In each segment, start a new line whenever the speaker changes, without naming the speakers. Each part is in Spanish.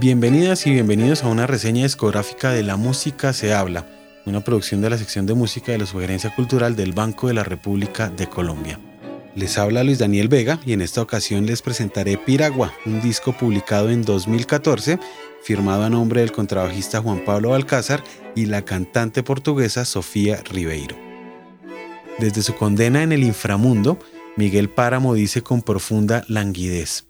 Bienvenidas y bienvenidos a una reseña discográfica de La Música se habla, una producción de la sección de música de la Sugerencia Cultural del Banco de la República de Colombia. Les habla Luis Daniel Vega y en esta ocasión les presentaré Piragua, un disco publicado en 2014, firmado a nombre del contrabajista Juan Pablo Alcázar y la cantante portuguesa Sofía Ribeiro. Desde su condena en el inframundo, Miguel Páramo dice con profunda languidez,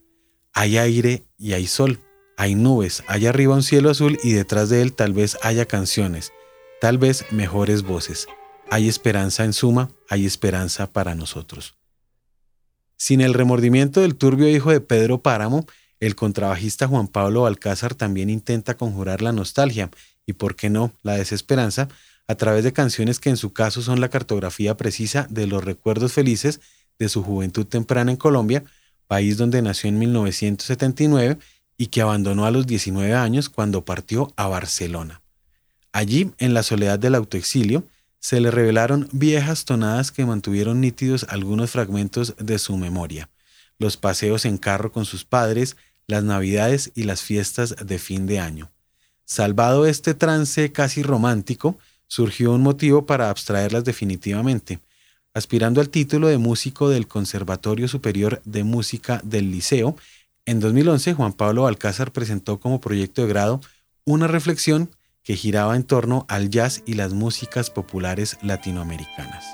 hay aire y hay sol hay nubes, hay arriba un cielo azul y detrás de él tal vez haya canciones, tal vez mejores voces. Hay esperanza en suma, hay esperanza para nosotros. Sin el remordimiento del turbio hijo de Pedro Páramo, el contrabajista Juan Pablo Alcázar también intenta conjurar la nostalgia y, por qué no, la desesperanza, a través de canciones que en su caso son la cartografía precisa de los recuerdos felices de su juventud temprana en Colombia, país donde nació en 1979 y que abandonó a los 19 años cuando partió a Barcelona. Allí, en la soledad del autoexilio, se le revelaron viejas tonadas que mantuvieron nítidos algunos fragmentos de su memoria, los paseos en carro con sus padres, las navidades y las fiestas de fin de año. Salvado este trance casi romántico, surgió un motivo para abstraerlas definitivamente. Aspirando al título de músico del Conservatorio Superior de Música del Liceo, en 2011, Juan Pablo Alcázar presentó como proyecto de grado una reflexión que giraba en torno al jazz y las músicas populares latinoamericanas.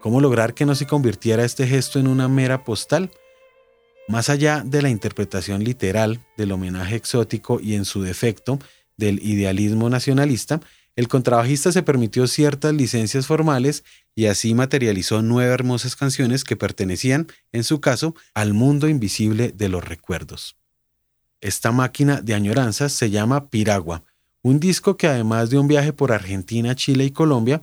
¿Cómo lograr que no se convirtiera este gesto en una mera postal? Más allá de la interpretación literal del homenaje exótico y en su defecto, del idealismo nacionalista, el contrabajista se permitió ciertas licencias formales y así materializó nueve hermosas canciones que pertenecían, en su caso, al mundo invisible de los recuerdos. Esta máquina de añoranzas se llama Piragua, un disco que además de un viaje por Argentina, Chile y Colombia,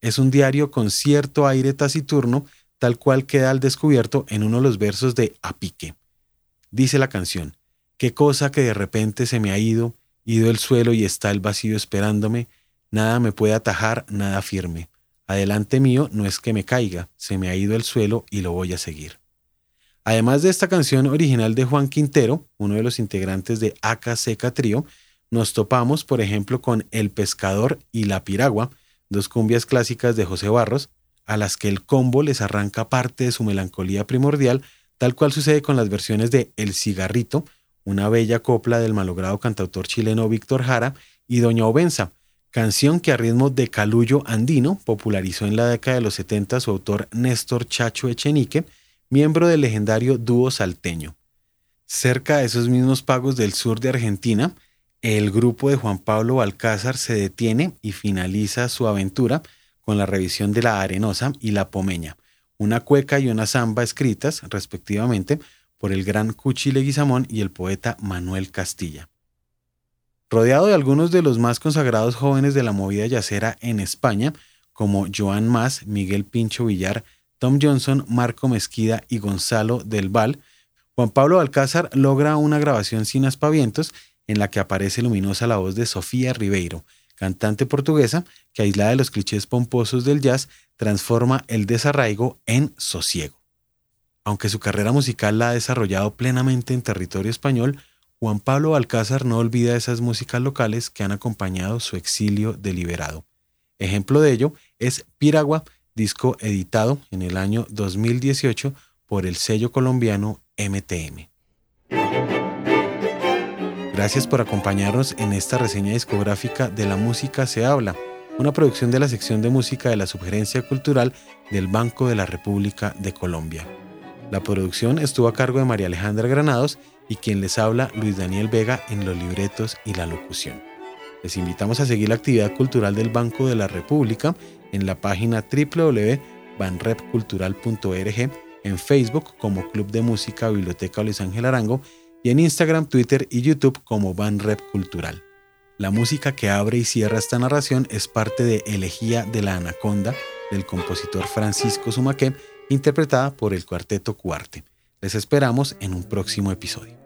es un diario con cierto aire taciturno, tal cual queda al descubierto en uno de los versos de Apique. Dice la canción, qué cosa que de repente se me ha ido, Ido el suelo y está el vacío esperándome, nada me puede atajar, nada firme. Adelante mío no es que me caiga, se me ha ido el suelo y lo voy a seguir. Además de esta canción original de Juan Quintero, uno de los integrantes de Aca Seca Trío, nos topamos, por ejemplo, con El Pescador y La Piragua, dos cumbias clásicas de José Barros, a las que el combo les arranca parte de su melancolía primordial, tal cual sucede con las versiones de El Cigarrito, una bella copla del malogrado cantautor chileno Víctor Jara, y Doña Obenza, canción que a ritmo de calullo andino popularizó en la década de los 70 su autor Néstor Chacho Echenique, miembro del legendario dúo salteño. Cerca de esos mismos pagos del sur de Argentina, el grupo de Juan Pablo Alcázar se detiene y finaliza su aventura con la revisión de la Arenosa y la Pomeña, una cueca y una zamba escritas, respectivamente, por el gran Cuchi Leguizamón y el poeta Manuel Castilla. Rodeado de algunos de los más consagrados jóvenes de la movida yacera en España, como Joan Mas, Miguel Pincho Villar, Tom Johnson, Marco Mezquida y Gonzalo del Val, Juan Pablo Alcázar logra una grabación sin aspavientos en la que aparece luminosa la voz de Sofía Ribeiro, cantante portuguesa que aislada de los clichés pomposos del jazz transforma el desarraigo en sosiego. Aunque su carrera musical la ha desarrollado plenamente en territorio español, Juan Pablo Alcázar no olvida esas músicas locales que han acompañado su exilio deliberado. Ejemplo de ello es Piragua, disco editado en el año 2018 por el sello colombiano MTM. Gracias por acompañarnos en esta reseña discográfica de La Música se habla, una producción de la sección de música de la Sugerencia Cultural del Banco de la República de Colombia. La producción estuvo a cargo de María Alejandra Granados y quien les habla Luis Daniel Vega en los libretos y la locución. Les invitamos a seguir la actividad cultural del Banco de la República en la página www.banrepcultural.org, en Facebook como Club de Música Biblioteca Luis Ángel Arango y en Instagram, Twitter y YouTube como Banrep Cultural. La música que abre y cierra esta narración es parte de Elegía de la Anaconda del compositor Francisco Sumaqué interpretada por el cuarteto Cuarte. Les esperamos en un próximo episodio.